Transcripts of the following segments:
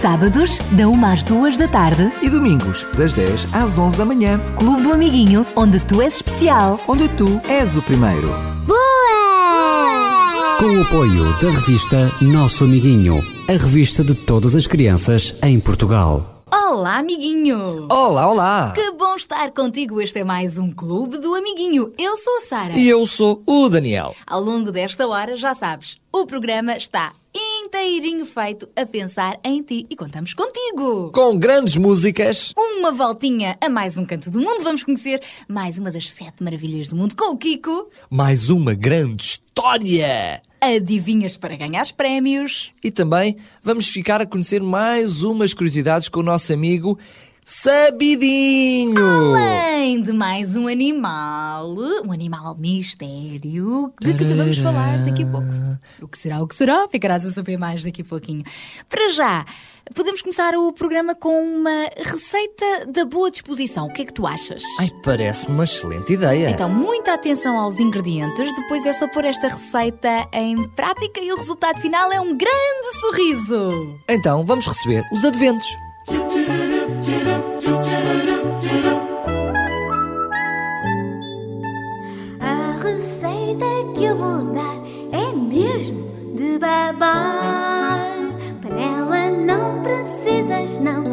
Sábados, da 1 às 2 da tarde, E domingos, das 10 às 11 da manhã, Clube do Amiguinho, onde tu és especial. onde tu és o primeiro. Boa! Com o apoio da revista Nosso Amiguinho, a revista de todas as crianças em Portugal. Olá, amiguinho. Olá, olá! Que bom estar contigo. Este é mais um Clube do Amiguinho. Eu sou a Sara. E eu sou o Daniel. Ao longo desta hora, já sabes, o programa está inteirinho feito a pensar em ti e contamos contigo. Com grandes músicas, Uma voltinha a mais um canto do mundo. Vamos conhecer mais uma das sete maravilhas do mundo com o Kiko. mais uma grande história! Adivinhas para ganhar prémios. E também vamos ficar a conhecer mais umas curiosidades com o nosso amigo Sabidinho! Além de mais um animal, um animal mistério, de que te vamos falar daqui a pouco. O que será, o que será? Ficarás a saber mais daqui a pouquinho. Para já, podemos começar o programa com uma receita da boa disposição. O que é que tu achas? Ai, parece-me uma excelente ideia. Então, muita atenção aos ingredientes, depois é só pôr esta receita em prática e o resultado final é um grande sorriso. Então, vamos receber os adventos. De babar. Panela não precisas, não,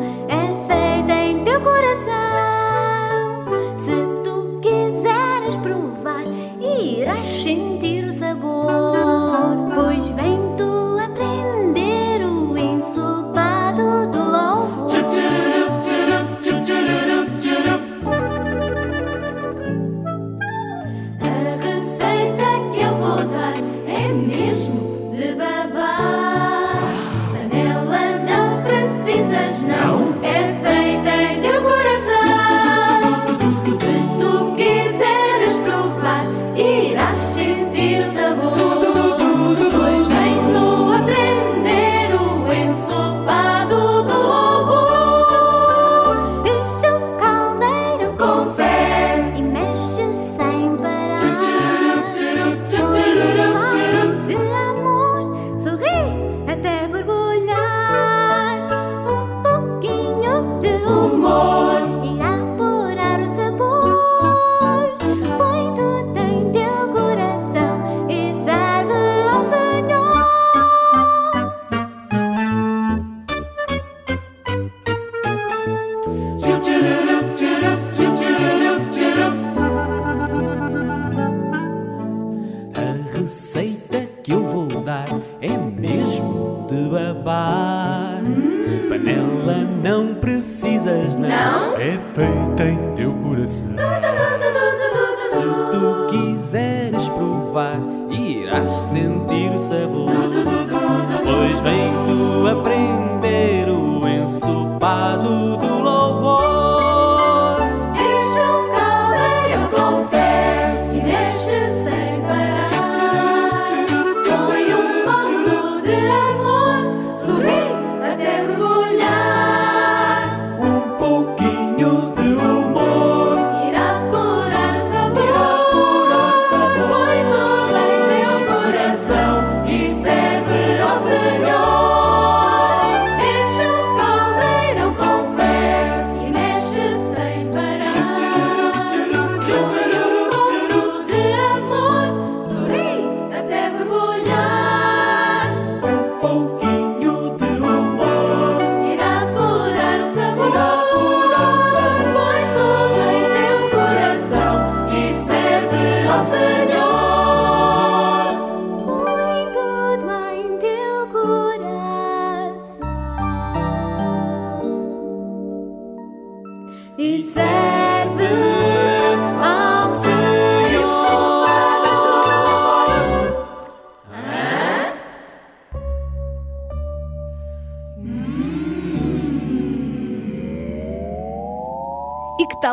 coração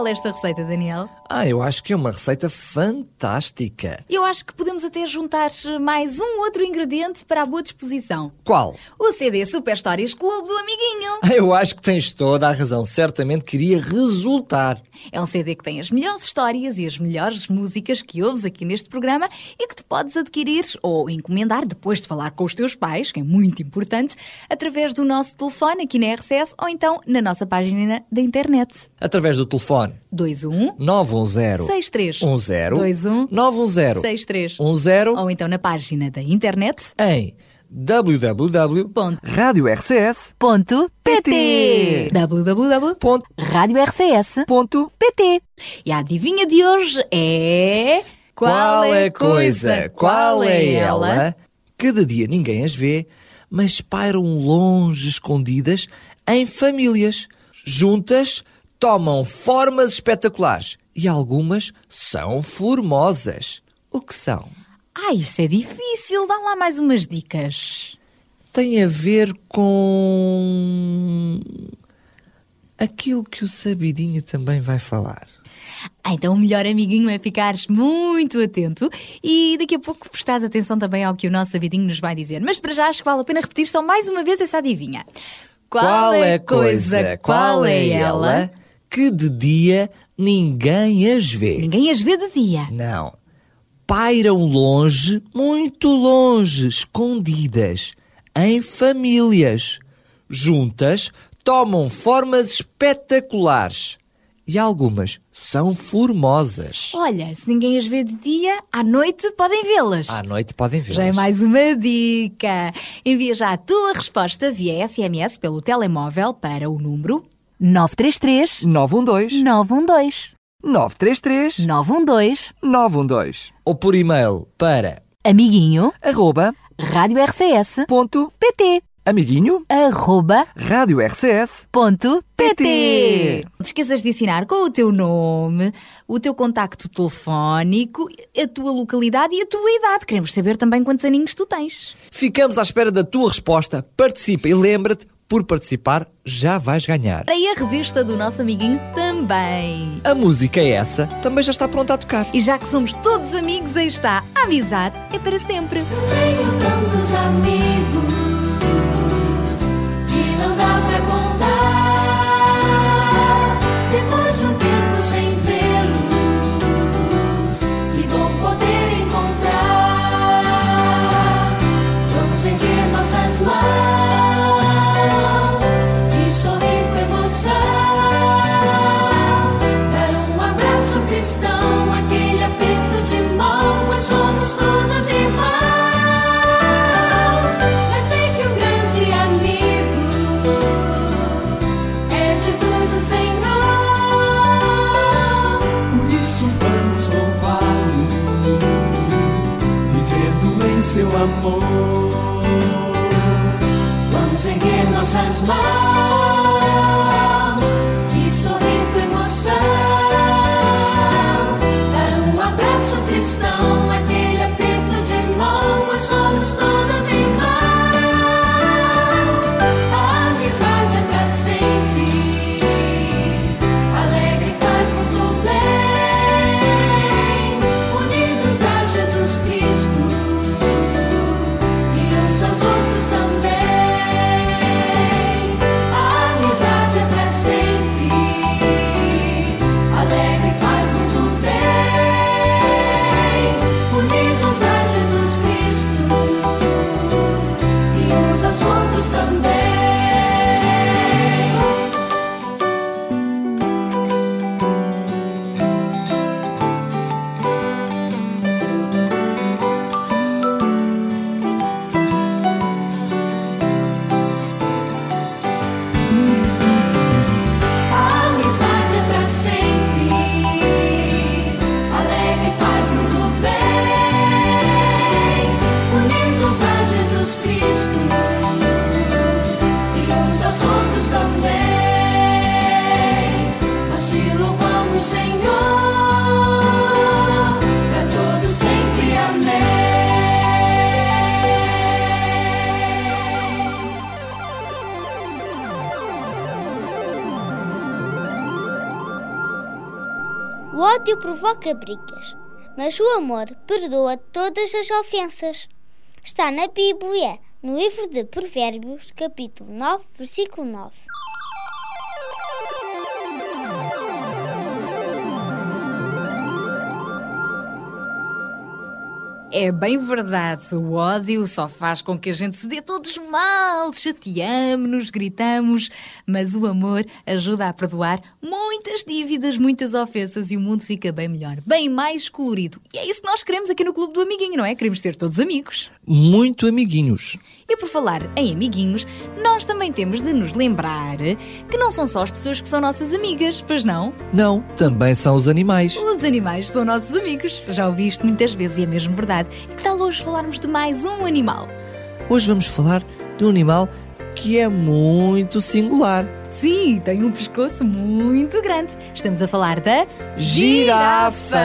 Tal esta receita, Daniel? Ah, eu acho que é uma receita fantástica. Eu acho que podemos até juntar mais um outro ingrediente para a boa disposição. Qual? O CD Super Histórias Clube do Amiguinho. Ah, Eu acho que tens toda a razão. Certamente queria resultar. É um CD que tem as melhores histórias e as melhores músicas que ouves aqui neste programa e que tu podes adquirir ou encomendar depois de falar com os teus pais, que é muito importante, através do nosso telefone aqui na RCS ou então na nossa página da internet. Através do telefone 21 910 63 10 21 910 63 10 ou então na página da internet. Em www. ponto radiorcs.pt Ponto PT. www.radiorcs.pt E a adivinha de hoje é. Qual é a coisa, qual é ela, cada dia ninguém as vê, mas pairam longe escondidas em famílias. Juntas, tomam formas espetaculares e algumas são formosas. O que são? Ah, isto é difícil, dá lá mais umas dicas. Tem a ver com. aquilo que o Sabidinho também vai falar. Ah, então o melhor amiguinho é ficares muito atento e daqui a pouco prestares atenção também ao que o nosso sabidinho nos vai dizer. Mas para já acho que vale a pena repetir só mais uma vez essa adivinha. Qual é a coisa, qual é ela, que de dia ninguém as vê? Ninguém as vê de dia. Não. Pairam longe, muito longe, escondidas, em famílias. Juntas, tomam formas espetaculares. E algumas são formosas. Olha, se ninguém as vê de dia, à noite podem vê-las. À noite podem vê-las. Já é mais uma dica. Envia já a tua resposta via SMS pelo telemóvel para o número 933 912 912 933 912 912 Ou por e-mail para Amiguinho arroba radiorcs.pt ponto amiguinho arroba rádio RCS ponto PT. pt. Não te esqueças de assinar com o teu nome, o teu contacto telefónico, a tua localidade e a tua idade. Queremos saber também quantos aninhos tu tens. Ficamos à espera da tua resposta. Participa e lembra-te, por participar já vais ganhar. E a revista do nosso amiguinho também. A música é essa, também já está pronta a tocar. E já que somos todos amigos, aí está. A amizade é para sempre. Tenho tantos amigos que não dá pra contar. Amor. Ódio provoca brigas, mas o amor perdoa todas as ofensas. Está na Bíblia, no livro de Provérbios, capítulo 9, versículo 9. É bem verdade, o ódio só faz com que a gente se dê todos mal, chateamos-nos, gritamos, mas o amor ajuda a perdoar muitas dívidas, muitas ofensas e o mundo fica bem melhor, bem mais colorido. E é isso que nós queremos aqui no Clube do Amiguinho, não é? Queremos ser todos amigos. Muito amiguinhos. E por falar em amiguinhos, nós também temos de nos lembrar que não são só as pessoas que são nossas amigas, pois não? Não, também são os animais. Os animais são nossos amigos. Já ouvi isto muitas vezes e é mesmo verdade. Que tal hoje falarmos de mais um animal? Hoje vamos falar de um animal que é muito singular. Sim, tem um pescoço muito grande. Estamos a falar da Girafa!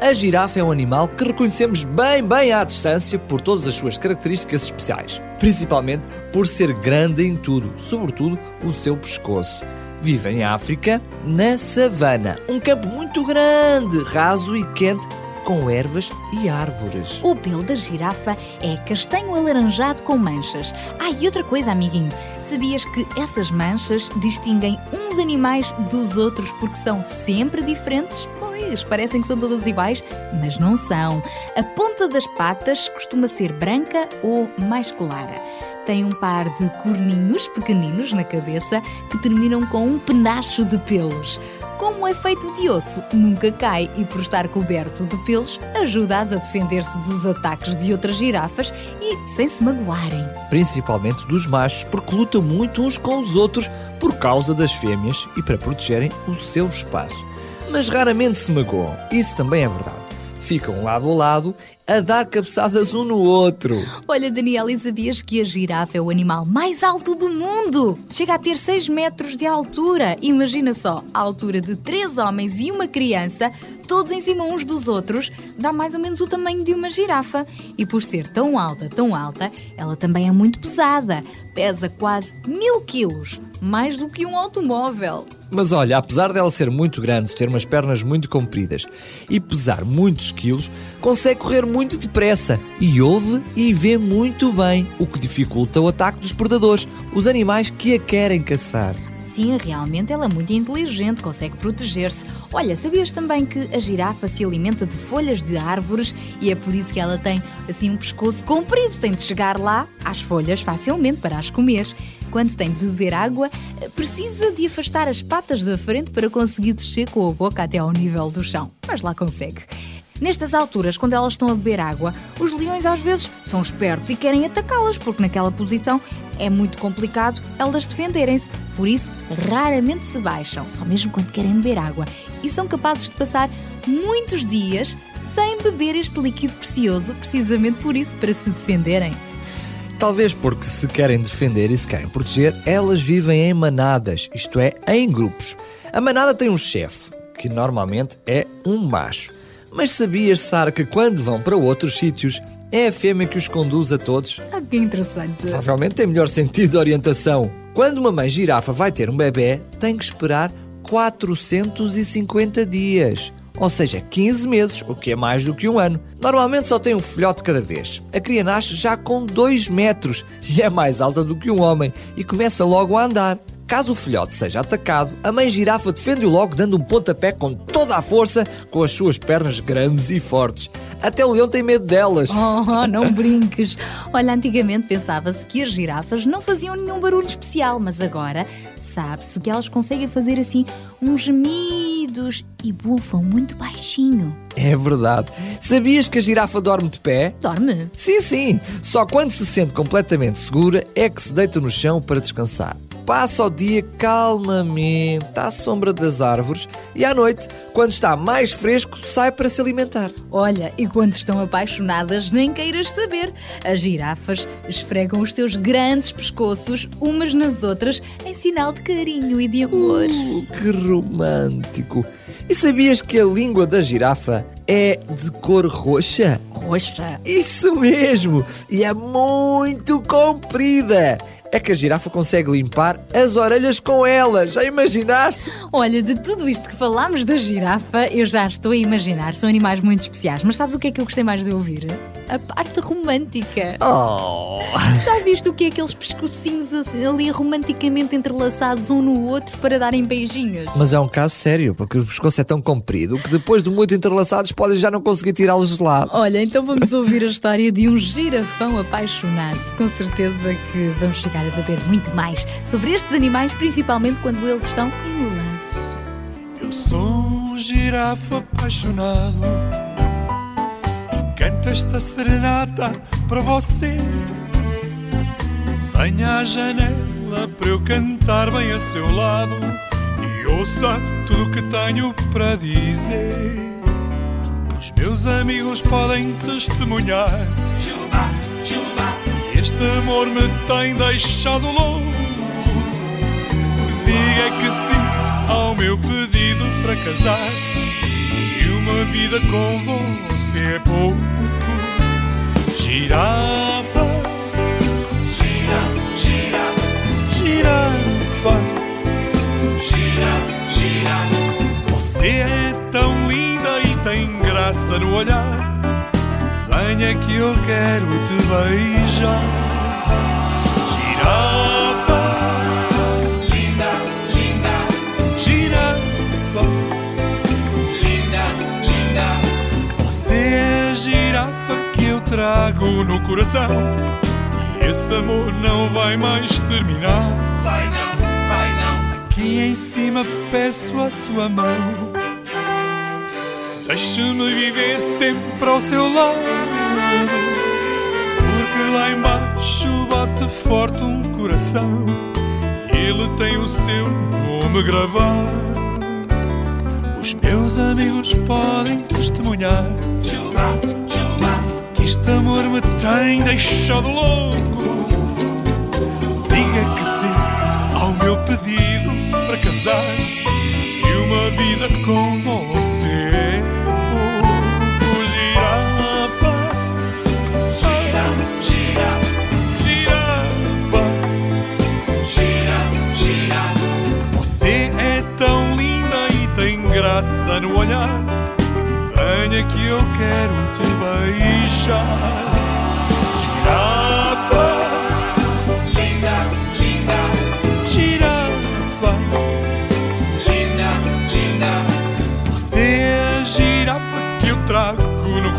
A girafa é um animal que reconhecemos bem, bem à distância por todas as suas características especiais. Principalmente por ser grande em tudo, sobretudo o seu pescoço. Vive em África, na savana, um campo muito grande, raso e quente, com ervas e árvores. O pelo da girafa é castanho alaranjado com manchas. Ah, e outra coisa, amiguinho. Sabias que essas manchas distinguem uns animais dos outros porque são sempre diferentes? Pois, parecem que são todas iguais, mas não são. A ponta das patas costuma ser branca ou mais clara. Tem um par de corninhos pequeninos na cabeça que terminam com um penacho de pelos. Como é feito de osso, nunca cai e, por estar coberto de pelos, ajuda-as a defender-se dos ataques de outras girafas e sem se magoarem. Principalmente dos machos, porque lutam muito uns com os outros por causa das fêmeas e para protegerem o seu espaço. Mas raramente se magoam, isso também é verdade. Ficam lado a lado a dar cabeçadas um no outro. Olha, Daniela, e sabias que a girafa é o animal mais alto do mundo? Chega a ter 6 metros de altura. Imagina só, a altura de três homens e uma criança, todos em cima uns dos outros, dá mais ou menos o tamanho de uma girafa. E por ser tão alta, tão alta, ela também é muito pesada. Pesa quase mil quilos, mais do que um automóvel. Mas olha, apesar dela ser muito grande, ter umas pernas muito compridas e pesar muitos quilos, consegue correr muito depressa e ouve e vê muito bem, o que dificulta o ataque dos predadores, os animais que a querem caçar. Sim, realmente ela é muito inteligente, consegue proteger-se. Olha, sabias também que a girafa se alimenta de folhas de árvores e é por isso que ela tem assim um pescoço comprido, tem de chegar lá às folhas facilmente para as comer. Quando tem de beber água, precisa de afastar as patas da frente para conseguir descer com a boca até ao nível do chão. Mas lá consegue. Nestas alturas, quando elas estão a beber água, os leões às vezes são espertos e querem atacá-las, porque naquela posição é muito complicado elas defenderem-se. Por isso, raramente se baixam, só mesmo quando querem beber água. E são capazes de passar muitos dias sem beber este líquido precioso, precisamente por isso, para se defenderem. Talvez porque se querem defender e se querem proteger, elas vivem em manadas, isto é, em grupos. A manada tem um chefe, que normalmente é um macho. Mas sabias, Sara, que quando vão para outros sítios, é a fêmea que os conduz a todos? Ah, que interessante. Provavelmente tem melhor sentido de orientação. Quando uma mãe girafa vai ter um bebê, tem que esperar 450 dias. Ou seja, 15 meses, o que é mais do que um ano. Normalmente só tem um filhote cada vez. A cria nasce já com 2 metros e é mais alta do que um homem e começa logo a andar. Caso o filhote seja atacado, a mãe girafa defende-o logo dando um pontapé com toda a força com as suas pernas grandes e fortes. Até o leão tem medo delas. Oh, não brinques. Olha, antigamente pensava-se que as girafas não faziam nenhum barulho especial, mas agora sabe-se que elas conseguem fazer assim uns gemidos e bufam muito baixinho. É verdade. Sabias que a girafa dorme de pé? Dorme? Sim, sim. Só quando se sente completamente segura é que se deita no chão para descansar. Passa o dia calmamente à sombra das árvores e à noite, quando está mais fresco, sai para se alimentar. Olha, e quando estão apaixonadas, nem queiras saber. As girafas esfregam os seus grandes pescoços umas nas outras em sinal de carinho e de amor. Uh, que romântico! E sabias que a língua da girafa é de cor roxa? Roxa? Isso mesmo! E é muito comprida! É que a girafa consegue limpar as orelhas com elas. Já imaginaste? Olha, de tudo isto que falámos da girafa, eu já estou a imaginar. São animais muito especiais. Mas sabes o que é que eu gostei mais de ouvir? A parte romântica. Oh! Já viste o que é aqueles pescocinhos ali romanticamente entrelaçados um no outro para darem beijinhos? Mas é um caso sério, porque o pescoço é tão comprido que depois de muito entrelaçados podem já não conseguir tirá-los de lá. Olha, então vamos ouvir a história de um girafão apaixonado. Com certeza que vamos chegar a saber muito mais sobre estes animais, principalmente quando eles estão in love. Eu sou um girafa apaixonado e canto esta serenata para você. Venha à janela para eu cantar bem a seu lado e ouça tudo o que tenho para dizer. Os meus amigos podem testemunhar. E este amor me tem deixado louco. Diga que sim ao meu pedido para casar. E uma vida com você é pouco. Girafa, gira, gira, girafa, gira, gira. Você é tão linda e tem graça no olhar. Venha que eu quero te beijar. Girafa, linda, linda, girafa, linda, linda. Você é a girafa que eu trago no coração. E esse amor não vai mais terminar. Vai não, vai não. Aqui em cima peço a sua mão. Deixe-me viver sempre ao seu lado. Porque lá embaixo bate forte um coração. Ele tem o seu nome gravado. Os meus amigos podem testemunhar. Que este amor me tem deixado louco. Diga que sim ao meu pedido para casar. E uma vida com você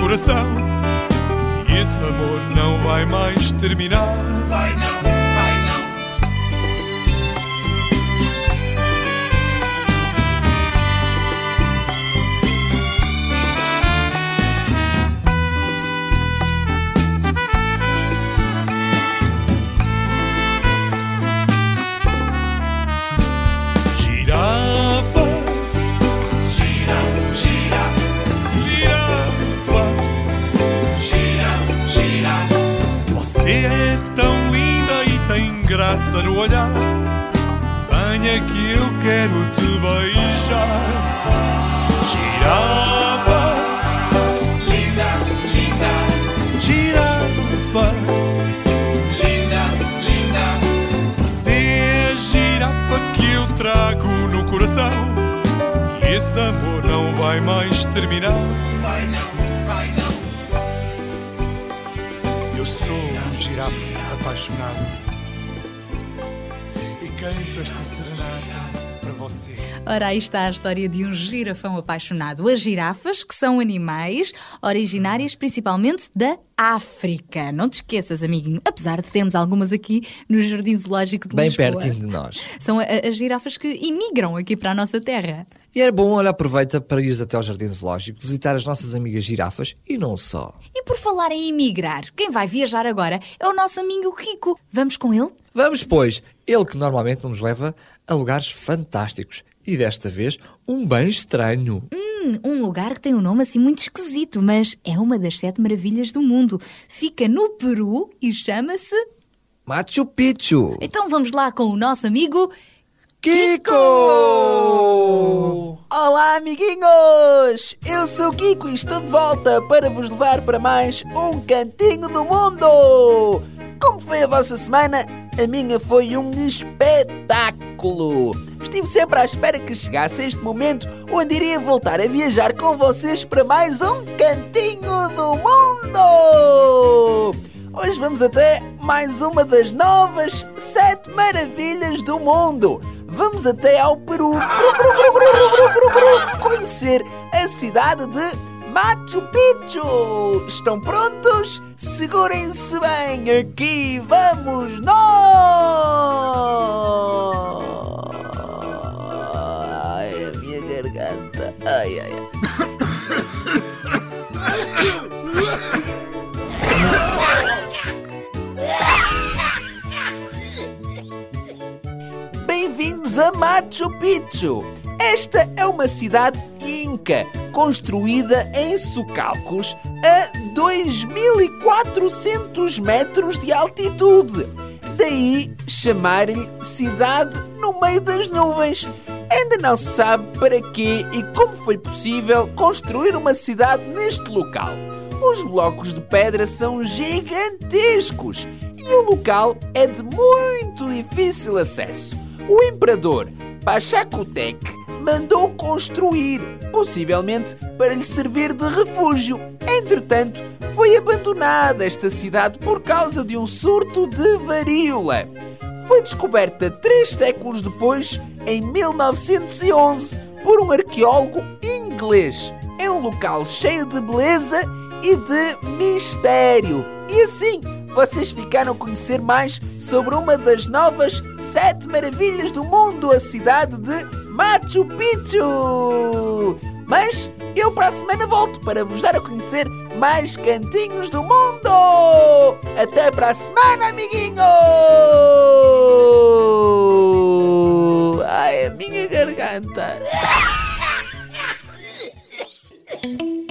coração. E esse amor não vai mais terminar. Vai não. Graça no olhar. Venha que eu quero te beijar. Girafa, linda, linda, girafa, linda, linda. Você é a girafa que eu trago no coração. E esse amor não vai mais terminar. Vai não, vai não. Eu sou um girafa apaixonado. Canto esta serenata para você. Ora, aí está a história de um girafão apaixonado. As girafas, que são animais originárias principalmente da África. Não te esqueças, amiguinho, apesar de termos algumas aqui no Jardim Zoológico de Bem Lisboa. pertinho de nós. São as girafas que imigram aqui para a nossa terra. E é bom, olha, aproveita para ires até ao Jardim Zoológico, visitar as nossas amigas girafas e não só. E por falar em imigrar, quem vai viajar agora é o nosso amigo Kiko. Vamos com ele? Vamos, pois, ele que normalmente nos leva a lugares fantásticos e desta vez um bem estranho. Hum, um lugar que tem um nome assim muito esquisito, mas é uma das sete maravilhas do mundo. Fica no Peru e chama-se. Machu Picchu. Então vamos lá com o nosso amigo. Kiko! Olá, amiguinhos! Eu sou o Kiko e estou de volta para vos levar para mais um cantinho do mundo! Como foi a vossa semana? A minha foi um espetáculo! Estive sempre à espera que chegasse este momento onde iria voltar a viajar com vocês para mais um cantinho do mundo! Hoje vamos até mais uma das novas sete maravilhas do mundo. Vamos até ao Peru conhecer a cidade de Machu Picchu. Estão prontos? Segurem-se bem, aqui vamos nós! Ai, a minha garganta. Ai, ai, ai. Bem-vindos a Machu Picchu! Esta é uma cidade inca, construída em socalcos a 2.400 metros de altitude. Daí chamar-lhe cidade no meio das nuvens. Ainda não se sabe para quê e como foi possível construir uma cidade neste local. Os blocos de pedra são gigantescos e o local é de muito difícil acesso. O imperador Pachacutec mandou construir, possivelmente para lhe servir de refúgio. Entretanto, foi abandonada esta cidade por causa de um surto de varíola. Foi descoberta três séculos depois, em 1911, por um arqueólogo inglês. É um local cheio de beleza e de mistério. E assim, vocês ficaram a conhecer mais sobre uma das novas sete maravilhas do mundo, a cidade de Machu Picchu. Mas eu para a semana volto para vos dar a conhecer mais cantinhos do mundo. Até para a semana, amiguinho! Ai, a minha garganta.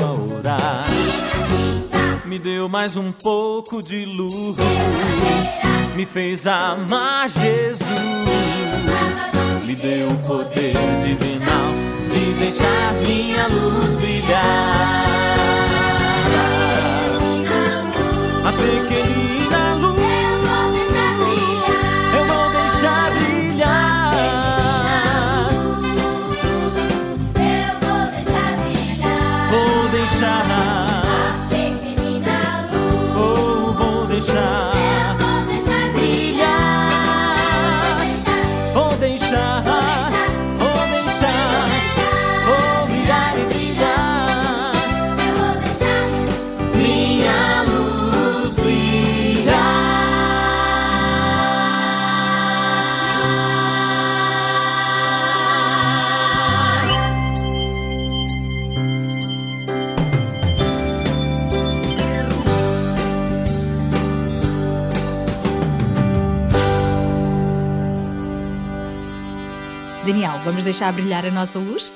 a orar, me deu mais um pouco de luz, me fez amar Jesus, me deu o poder divinal de deixar minha luz brilhar. A pequenina vamos deixar brilhar a nossa luz?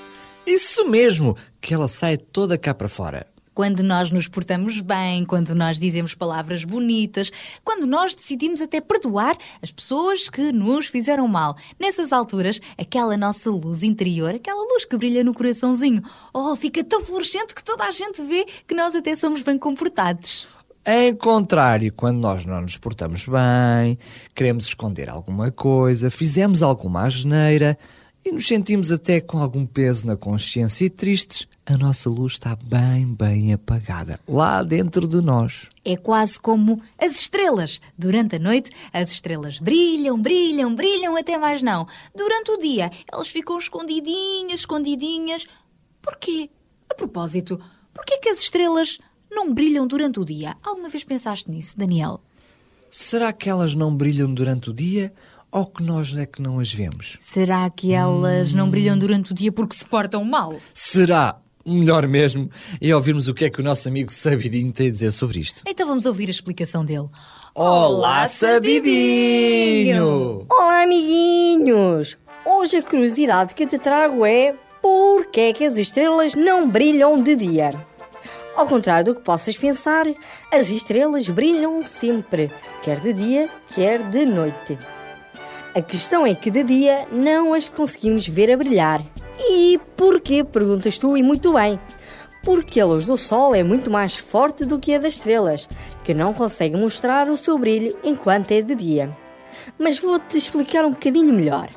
Isso mesmo, que ela sai toda cá para fora. Quando nós nos portamos bem, quando nós dizemos palavras bonitas, quando nós decidimos até perdoar as pessoas que nos fizeram mal. Nessas alturas, aquela nossa luz interior, aquela luz que brilha no coraçãozinho, oh, fica tão fluorescente que toda a gente vê que nós até somos bem comportados. Em contrário, quando nós não nos portamos bem, queremos esconder alguma coisa, fizemos alguma asneira e nos sentimos até com algum peso na consciência e tristes, a nossa luz está bem, bem apagada, lá dentro de nós. É quase como as estrelas. Durante a noite, as estrelas brilham, brilham, brilham até mais não. Durante o dia, elas ficam escondidinhas, escondidinhas. Porquê? A propósito, porquê que as estrelas não brilham durante o dia? Alguma vez pensaste nisso, Daniel? Será que elas não brilham durante o dia ou que nós é que não as vemos? Será que elas não brilham durante o dia porque se portam mal? Será? Melhor mesmo é ouvirmos o que é que o nosso amigo Sabidinho tem a dizer sobre isto. Então vamos ouvir a explicação dele. Olá, Sabidinho! Olá, amiguinhos! Hoje a curiosidade que te trago é por que é que as estrelas não brilham de dia? Ao contrário do que possas pensar, as estrelas brilham sempre, quer de dia, quer de noite. A questão é que de dia não as conseguimos ver a brilhar. E porquê? Perguntas tu e muito bem. Porque a luz do Sol é muito mais forte do que a das estrelas, que não conseguem mostrar o seu brilho enquanto é de dia. Mas vou-te explicar um bocadinho melhor.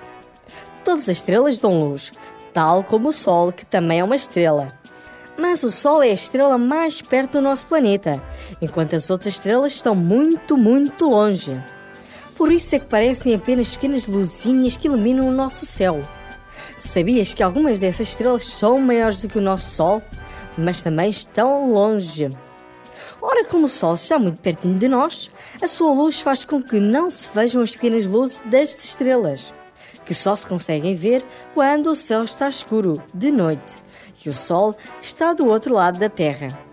Todas as estrelas dão luz, tal como o Sol, que também é uma estrela. Mas o Sol é a estrela mais perto do nosso planeta, enquanto as outras estrelas estão muito, muito longe. Por isso é que parecem apenas pequenas luzinhas que iluminam o nosso céu. Sabias que algumas dessas estrelas são maiores do que o nosso Sol, mas também estão longe? Ora, como o Sol está muito pertinho de nós, a sua luz faz com que não se vejam as pequenas luzes das estrelas, que só se conseguem ver quando o céu está escuro, de noite, e o Sol está do outro lado da Terra.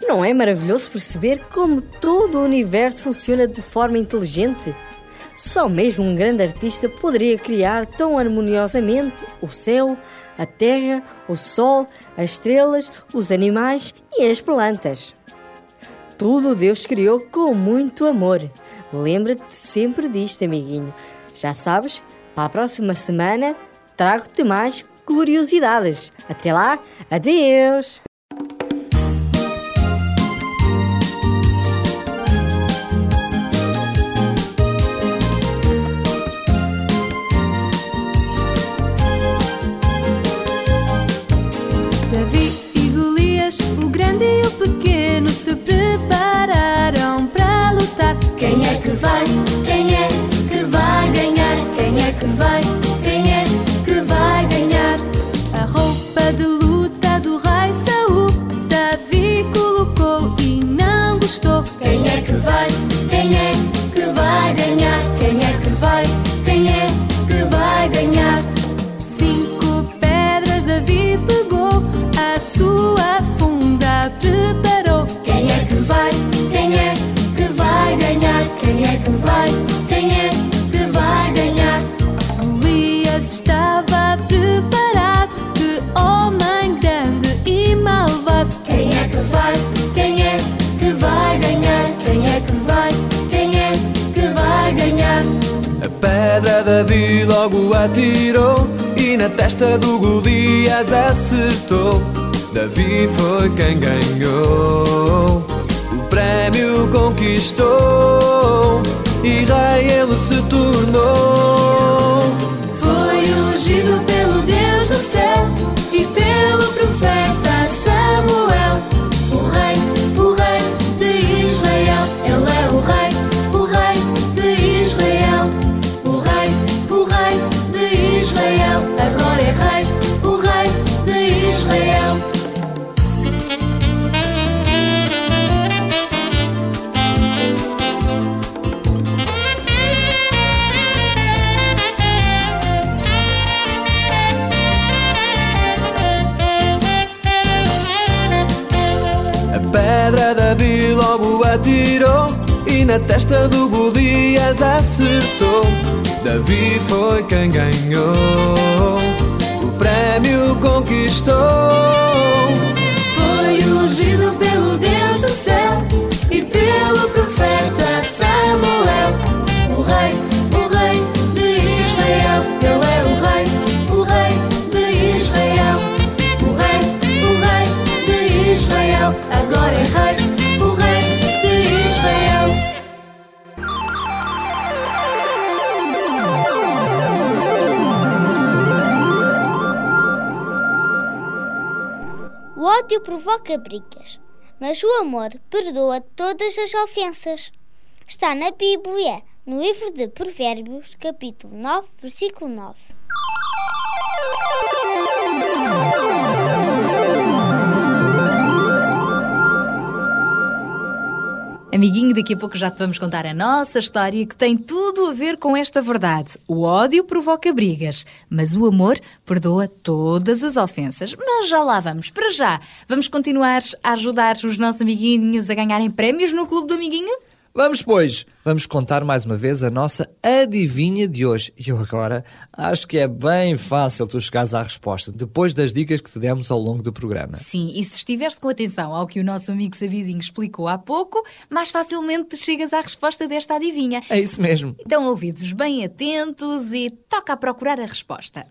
Não é maravilhoso perceber como todo o universo funciona de forma inteligente? Só mesmo um grande artista poderia criar tão harmoniosamente o céu, a terra, o sol, as estrelas, os animais e as plantas. Tudo Deus criou com muito amor. Lembra-te sempre disto, amiguinho. Já sabes, para a próxima semana trago-te mais curiosidades. Até lá, adeus! Quem Davi logo atirou e na testa do Golias acertou. Davi foi quem ganhou, o prémio conquistou e rei ele se tornou. Foi ungido pelo Deus do céu atirou e na testa do Golias acertou. Davi foi quem ganhou, o prémio conquistou. Foi ungido pelo Deus do céu provoca brigas, mas o amor perdoa todas as ofensas. Está na Bíblia, no livro de Provérbios, capítulo 9, versículo 9. Amiguinho, daqui a pouco já te vamos contar a nossa história que tem tudo a ver com esta verdade. O ódio provoca brigas, mas o amor perdoa todas as ofensas. Mas já lá vamos. Para já, vamos continuar a ajudar os nossos amiguinhos a ganharem prémios no Clube do Amiguinho? Vamos, pois, vamos contar mais uma vez a nossa adivinha de hoje. E eu agora acho que é bem fácil tu chegares à resposta, depois das dicas que te demos ao longo do programa. Sim, e se estiveres com atenção ao que o nosso amigo Sabidinho explicou há pouco, mais facilmente chegas à resposta desta adivinha. É isso mesmo. Então, ouvidos bem atentos e toca a procurar a resposta.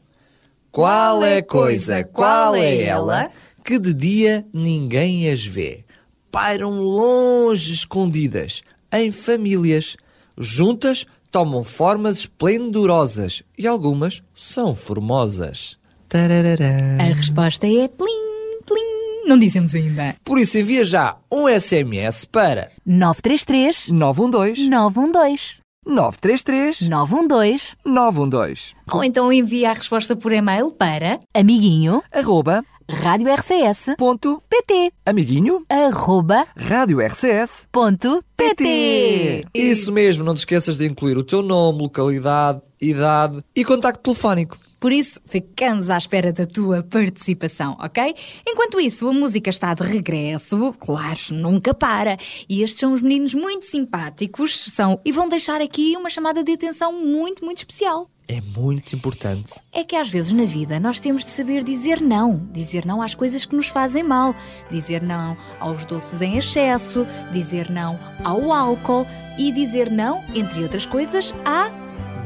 Qual é a coisa, qual é ela, que de dia ninguém as vê? Pairam longe escondidas, em famílias. Juntas tomam formas esplendorosas e algumas são formosas. A resposta é plim, plim. Não dizemos ainda. Por isso envia já um SMS para 933 912 912 933 912 912 Ou então envia a resposta por e-mail para amiguinho arroba rádio RCS ponto pt amiguinho arroba rádio RCS ponto pt Isso mesmo, não te esqueças de incluir o teu nome, localidade, idade e contacto telefónico. Por isso, ficamos à espera da tua participação, ok? Enquanto isso, a música está de regresso, claro, nunca para. E estes são os meninos muito simpáticos, são e vão deixar aqui uma chamada de atenção muito, muito especial. É muito importante. É que às vezes na vida nós temos de saber dizer não. Dizer não às coisas que nos fazem mal. Dizer não aos doces em excesso. Dizer não ao álcool. E dizer não, entre outras coisas, à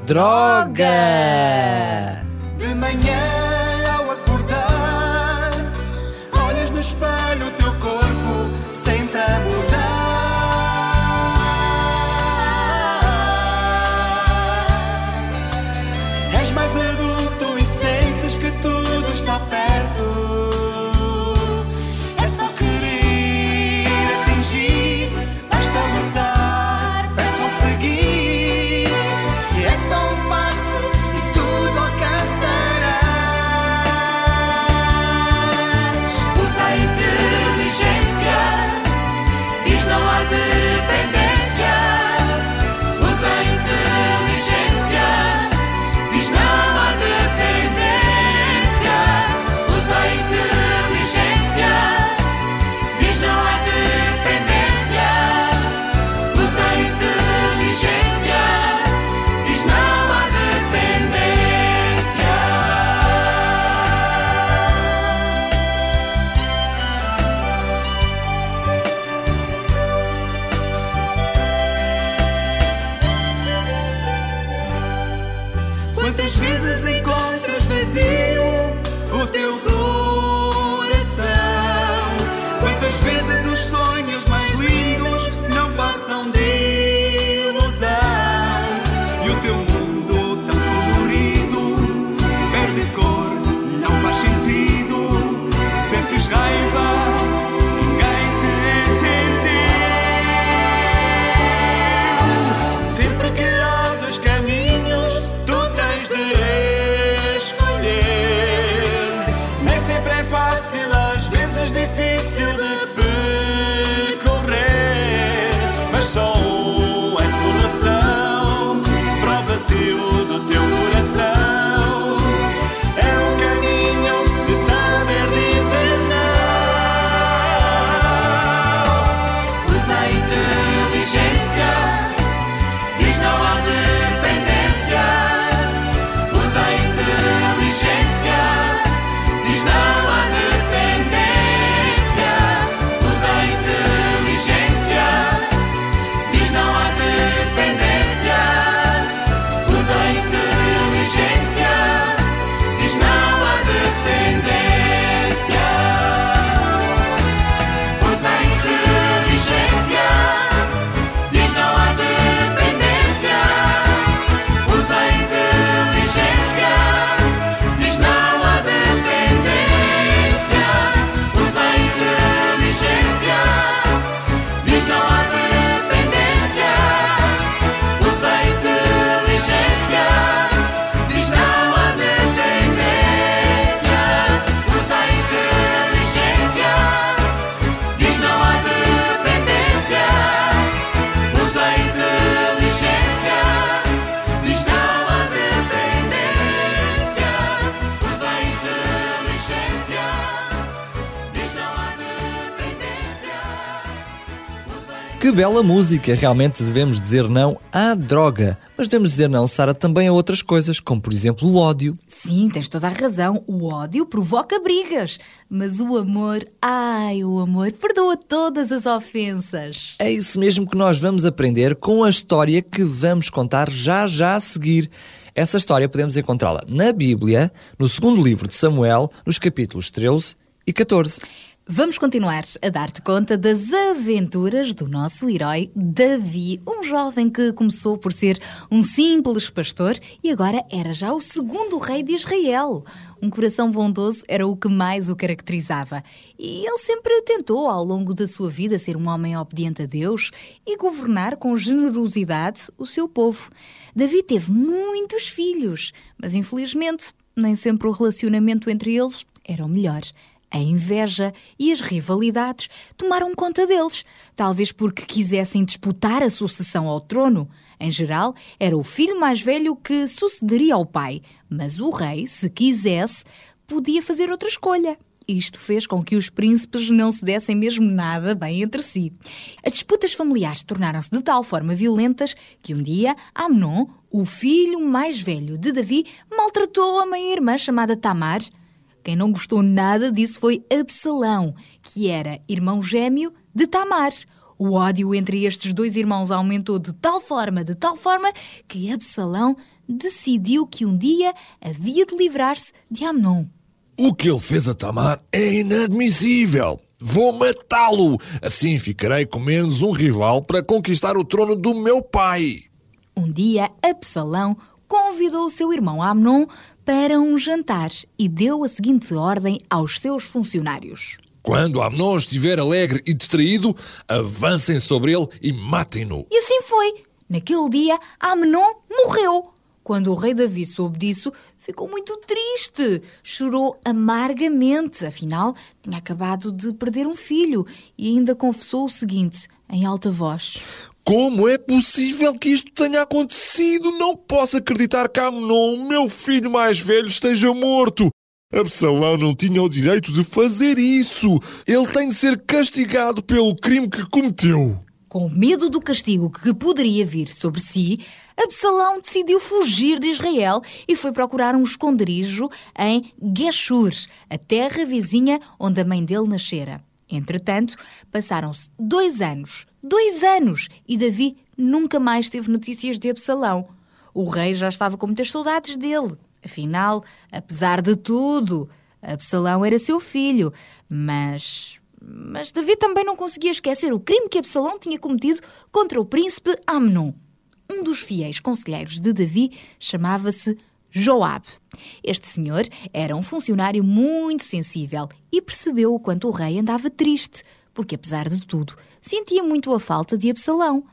Droga! De manhã ao acordar, olhas no espelho bela música! Realmente devemos dizer não à droga. Mas devemos dizer não, Sara, também a outras coisas, como por exemplo o ódio. Sim, tens toda a razão. O ódio provoca brigas. Mas o amor, ai, o amor perdoa todas as ofensas. É isso mesmo que nós vamos aprender com a história que vamos contar já já a seguir. Essa história podemos encontrá-la na Bíblia, no segundo livro de Samuel, nos capítulos 13 e 14. Vamos continuar a dar-te conta das aventuras do nosso herói Davi, um jovem que começou por ser um simples pastor e agora era já o segundo rei de Israel. Um coração bondoso era o que mais o caracterizava. E ele sempre tentou, ao longo da sua vida, ser um homem obediente a Deus e governar com generosidade o seu povo. Davi teve muitos filhos, mas infelizmente nem sempre o relacionamento entre eles era o melhor. A inveja e as rivalidades tomaram conta deles, talvez porque quisessem disputar a sucessão ao trono. Em geral, era o filho mais velho que sucederia ao pai, mas o rei, se quisesse, podia fazer outra escolha. Isto fez com que os príncipes não se dessem mesmo nada bem entre si. As disputas familiares tornaram-se de tal forma violentas que um dia Amnon, o filho mais velho de Davi, maltratou a meia-irmã chamada Tamar. Quem não gostou nada disso foi Absalão, que era irmão gêmeo de Tamar. O ódio entre estes dois irmãos aumentou de tal forma, de tal forma, que Absalão decidiu que um dia havia de livrar-se de Amnon. O que ele fez a Tamar é inadmissível. Vou matá-lo. Assim ficarei com menos um rival para conquistar o trono do meu pai. Um dia, Absalão convidou seu irmão Amnon para um jantar e deu a seguinte ordem aos seus funcionários. Quando Amnon estiver alegre e distraído, avancem sobre ele e matem-no. E assim foi. Naquele dia, Amnon morreu. Quando o rei Davi soube disso, ficou muito triste. Chorou amargamente, afinal, tinha acabado de perder um filho e ainda confessou o seguinte, em alta voz: Como é possível que isto tenha acontecido? Não posso acreditar que Amnon, meu filho mais velho, esteja morto. Absalão não tinha o direito de fazer isso. Ele tem de ser castigado pelo crime que cometeu. Com medo do castigo que poderia vir sobre si, Absalão decidiu fugir de Israel e foi procurar um esconderijo em Geshur, a terra vizinha onde a mãe dele nascera. Entretanto, passaram-se dois anos, dois anos, e Davi nunca mais teve notícias de Absalão. O rei já estava com muitas saudades dele. Afinal, apesar de tudo, Absalão era seu filho. Mas. Mas Davi também não conseguia esquecer o crime que Absalão tinha cometido contra o príncipe Amnon. Um dos fiéis conselheiros de Davi chamava-se Joabe. Este senhor era um funcionário muito sensível e percebeu o quanto o rei andava triste, porque apesar de tudo, sentia muito a falta de Absalão.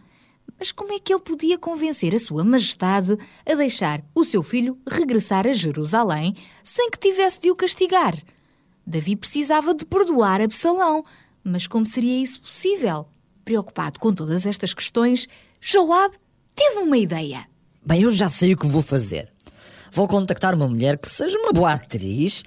Mas como é que ele podia convencer a sua majestade a deixar o seu filho regressar a Jerusalém sem que tivesse de o castigar? Davi precisava de perdoar Absalão, mas como seria isso possível? Preocupado com todas estas questões, Joabe teve uma ideia. Bem, eu já sei o que vou fazer. Vou contactar uma mulher que seja uma boa atriz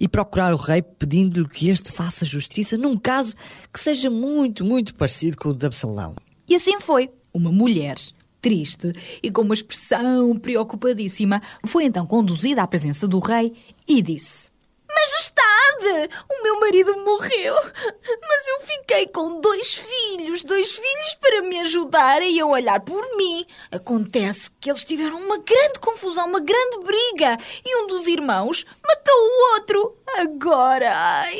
e procurar o rei pedindo-lhe que este faça justiça num caso que seja muito, muito parecido com o de Absalão. E assim foi. Uma mulher, triste e com uma expressão preocupadíssima, foi então conduzida à presença do rei e disse: Majestade, o meu marido morreu, mas eu fiquei com dois filhos, dois filhos para me ajudarem a olhar por mim. Acontece que eles tiveram uma grande confusão, uma grande briga, e um dos irmãos matou o outro. Agora, ai,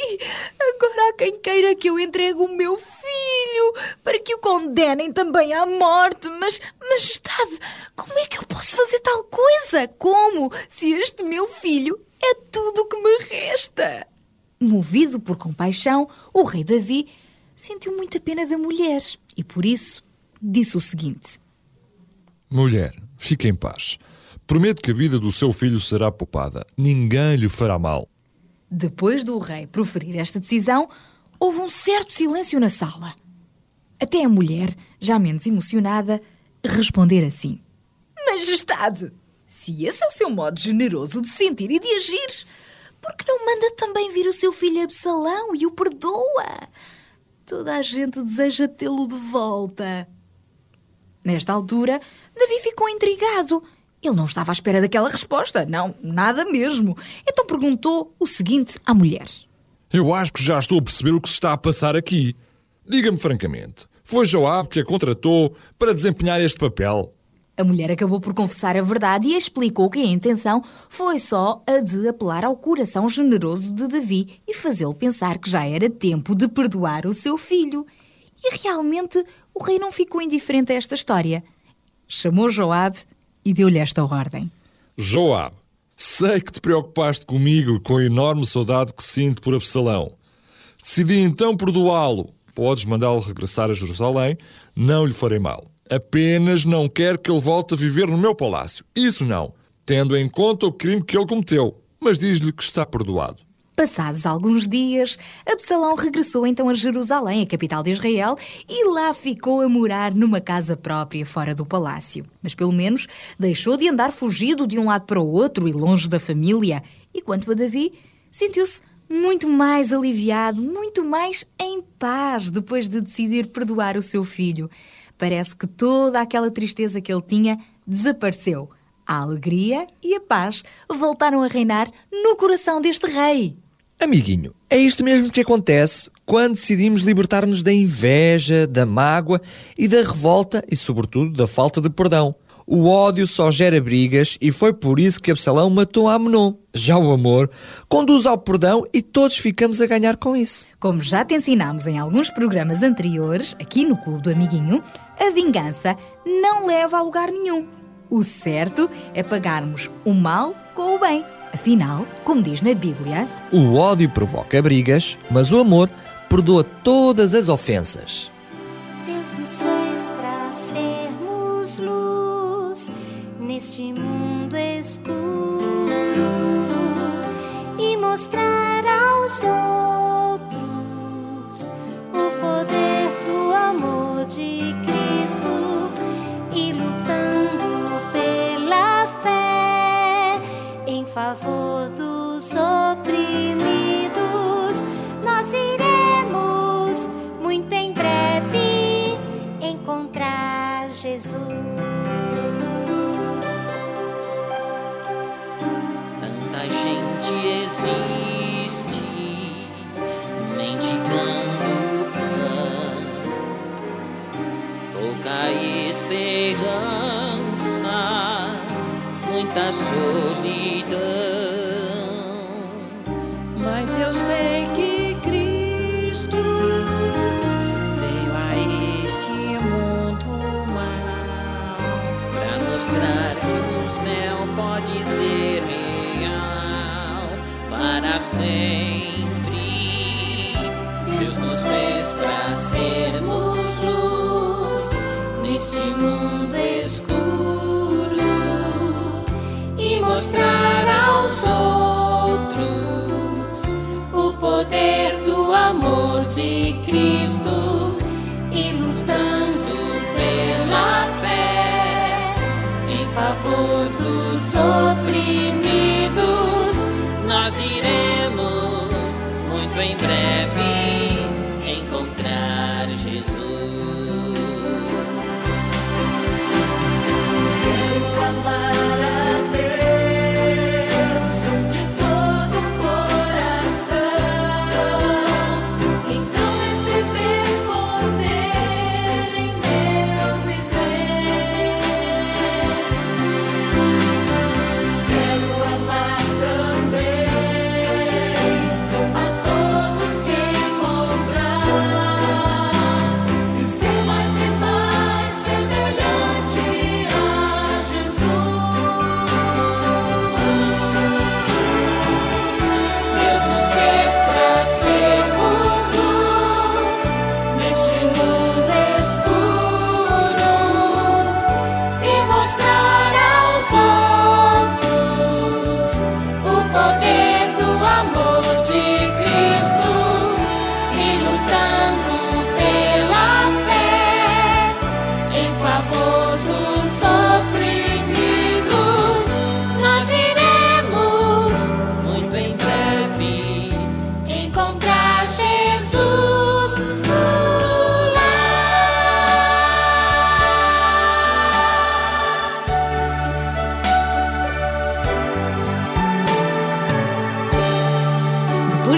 agora há quem queira que eu entregue o meu filho para que o condenem também à morte. Mas, majestade, como é que eu posso fazer tal coisa? Como? Se este meu filho é tudo o que me resta. Movido por compaixão, o rei Davi sentiu muita pena da mulher e por isso disse o seguinte: Mulher, fique em paz. Prometo que a vida do seu filho será poupada. Ninguém lhe fará mal. Depois do rei proferir esta decisão, houve um certo silêncio na sala. Até a mulher, já menos emocionada, responder assim: Majestade, se esse é o seu modo generoso de sentir e de agir, por que não manda também vir o seu filho Absalão e o perdoa? Toda a gente deseja tê-lo de volta. Nesta altura, Davi ficou intrigado. Ele não estava à espera daquela resposta, não, nada mesmo. Então perguntou o seguinte à mulher: Eu acho que já estou a perceber o que se está a passar aqui. Diga-me francamente, foi Joab que a contratou para desempenhar este papel? A mulher acabou por confessar a verdade e explicou que a intenção foi só a de apelar ao coração generoso de Davi e fazê-lo pensar que já era tempo de perdoar o seu filho. E realmente o rei não ficou indiferente a esta história. Chamou Joabe e deu-lhe esta ordem. Joab, sei que te preocupaste comigo com a enorme saudade que sinto por Absalão. Decidi então perdoá-lo. Podes mandá-lo regressar a Jerusalém, não lhe farei mal. Apenas não quero que ele volte a viver no meu palácio. Isso não, tendo em conta o crime que ele cometeu. Mas diz-lhe que está perdoado. Passados alguns dias, Absalão regressou então a Jerusalém, a capital de Israel, e lá ficou a morar numa casa própria fora do palácio. Mas pelo menos deixou de andar fugido de um lado para o outro e longe da família. E quanto a Davi, sentiu-se muito mais aliviado, muito mais em paz depois de decidir perdoar o seu filho. Parece que toda aquela tristeza que ele tinha desapareceu. A alegria e a paz voltaram a reinar no coração deste rei. Amiguinho, é isto mesmo que acontece quando decidimos libertar-nos da inveja, da mágoa e da revolta e, sobretudo, da falta de perdão. O ódio só gera brigas e foi por isso que Absalão matou Amnon. Já o amor conduz ao perdão e todos ficamos a ganhar com isso. Como já te ensinámos em alguns programas anteriores, aqui no Clube do Amiguinho, a vingança não leva a lugar nenhum. O certo é pagarmos o mal com o bem. Afinal, como diz na Bíblia, O ódio provoca brigas, mas o amor perdoa todas as ofensas. Deus nos fez favor dos oprimidos. Nós iremos muito em breve encontrar Jesus. Tanta gente existe mendigando pão, pouca esperança tanta solidão. Para sempre.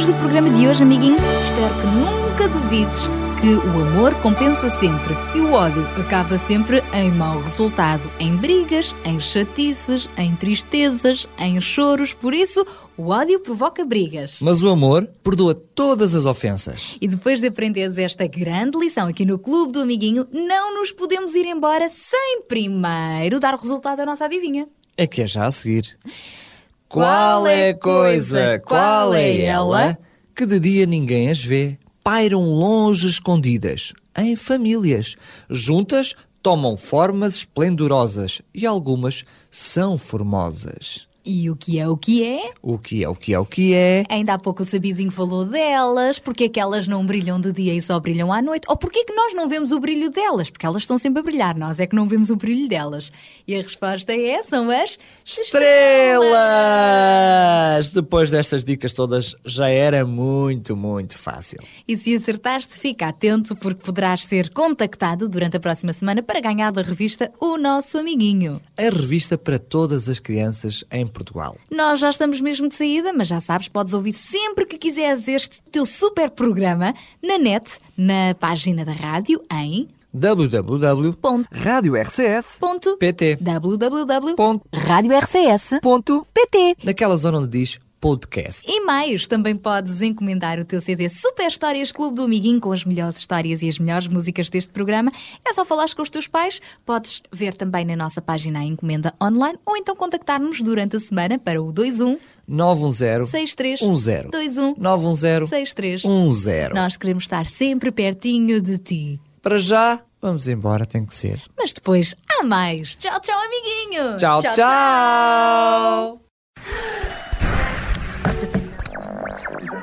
Depois do programa de hoje, amiguinho, espero que nunca duvides que o amor compensa sempre e o ódio acaba sempre em mau resultado, em brigas, em chatices, em tristezas, em choros. Por isso, o ódio provoca brigas. Mas o amor perdoa todas as ofensas. E depois de aprenderes esta grande lição aqui no Clube do Amiguinho, não nos podemos ir embora sem primeiro dar o resultado da nossa adivinha. É que é já a seguir. Qual é a coisa, qual é ela, que de dia ninguém as vê, pairam longe escondidas, em famílias, juntas tomam formas esplendorosas e algumas são formosas. E o que é o que é? O que é, o que é, o que é? Ainda há pouco o Sabidinho falou delas, porque é que elas não brilham de dia e só brilham à noite? Ou porque é que nós não vemos o brilho delas? Porque elas estão sempre a brilhar, nós é que não vemos o brilho delas. E a resposta é, são as Estrelas! Depois destas dicas todas, já era muito, muito fácil. E se acertaste, fica atento porque poderás ser contactado durante a próxima semana para ganhar da revista O Nosso Amiguinho. A revista para todas as crianças em Portugal. Nós já estamos mesmo de saída, mas já sabes, podes ouvir sempre que quiseres este teu super programa na net, na página da rádio em www.radiorcs.pt www.radiorcs.pt Naquela zona onde diz podcast. E mais, também podes encomendar o teu CD Super Histórias Clube do Amiguinho com as melhores histórias e as melhores músicas deste programa. É só falares com os teus pais. Podes ver também na nossa página a encomenda online ou então contactar-nos durante a semana para o 21 910 63 10 21 910 63 10. Nós queremos estar sempre pertinho de ti. Para já, vamos embora, tem que ser. Mas depois há mais. Tchau, tchau, amiguinho. Tchau, tchau.